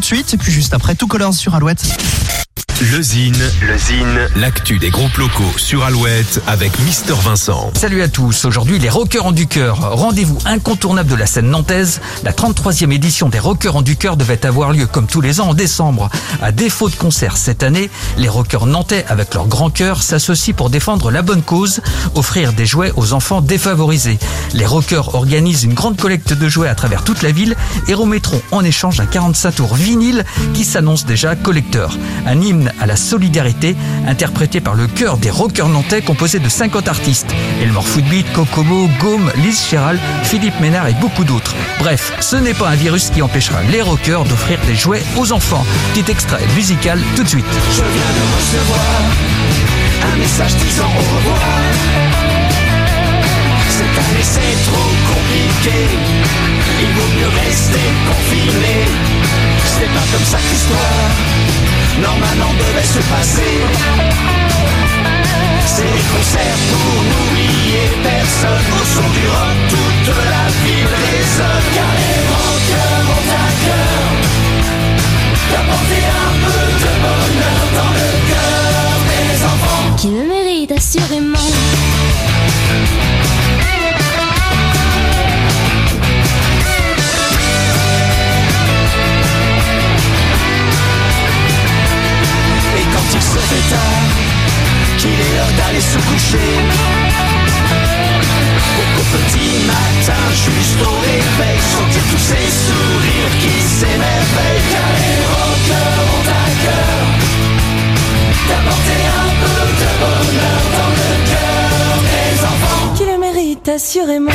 tout de suite, et puis juste après, tout colors sur Alouette. Le Zine, le Zine, l'actu des groupes locaux sur Alouette avec Mister Vincent. Salut à tous, aujourd'hui les Rockers en du cœur. Rendez-vous incontournable de la scène nantaise. La 33e édition des Rockers en du cœur devait avoir lieu comme tous les ans en décembre. À défaut de concert cette année, les rockers nantais avec leur grand cœur s'associent pour défendre la bonne cause, offrir des jouets aux enfants défavorisés. Les rockers organisent une grande collecte de jouets à travers toute la ville et remettront en échange un 45 tours vinyle qui s'annonce déjà collecteur. Un hymne à la solidarité, interprété par le chœur des rockers nantais composé de 50 artistes. Elmore Footbeat, Kokomo, Gaume, Liz Chéral, Philippe Ménard et beaucoup d'autres. Bref, ce n'est pas un virus qui empêchera les rockers d'offrir des jouets aux enfants. Petit extrait musical tout de suite. Je viens de recevoir un message disant au revoir. Trop compliqué, il vaut mieux rester confiné. C'est pas comme ça que l'histoire normalement devait se passer. So se coucher assurément.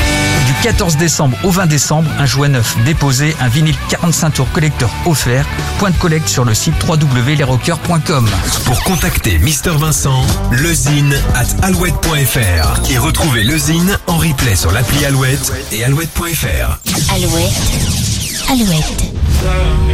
Du 14 décembre au 20 décembre, un jouet neuf déposé, un vinyle 45 tours collecteur offert. Point de collecte sur le site www.lesrockers.com. Pour contacter Mister Vincent, lezine at alouette.fr et retrouver lezine en replay sur l'appli Alouette et alouette.fr. Alouette. Alouette. Love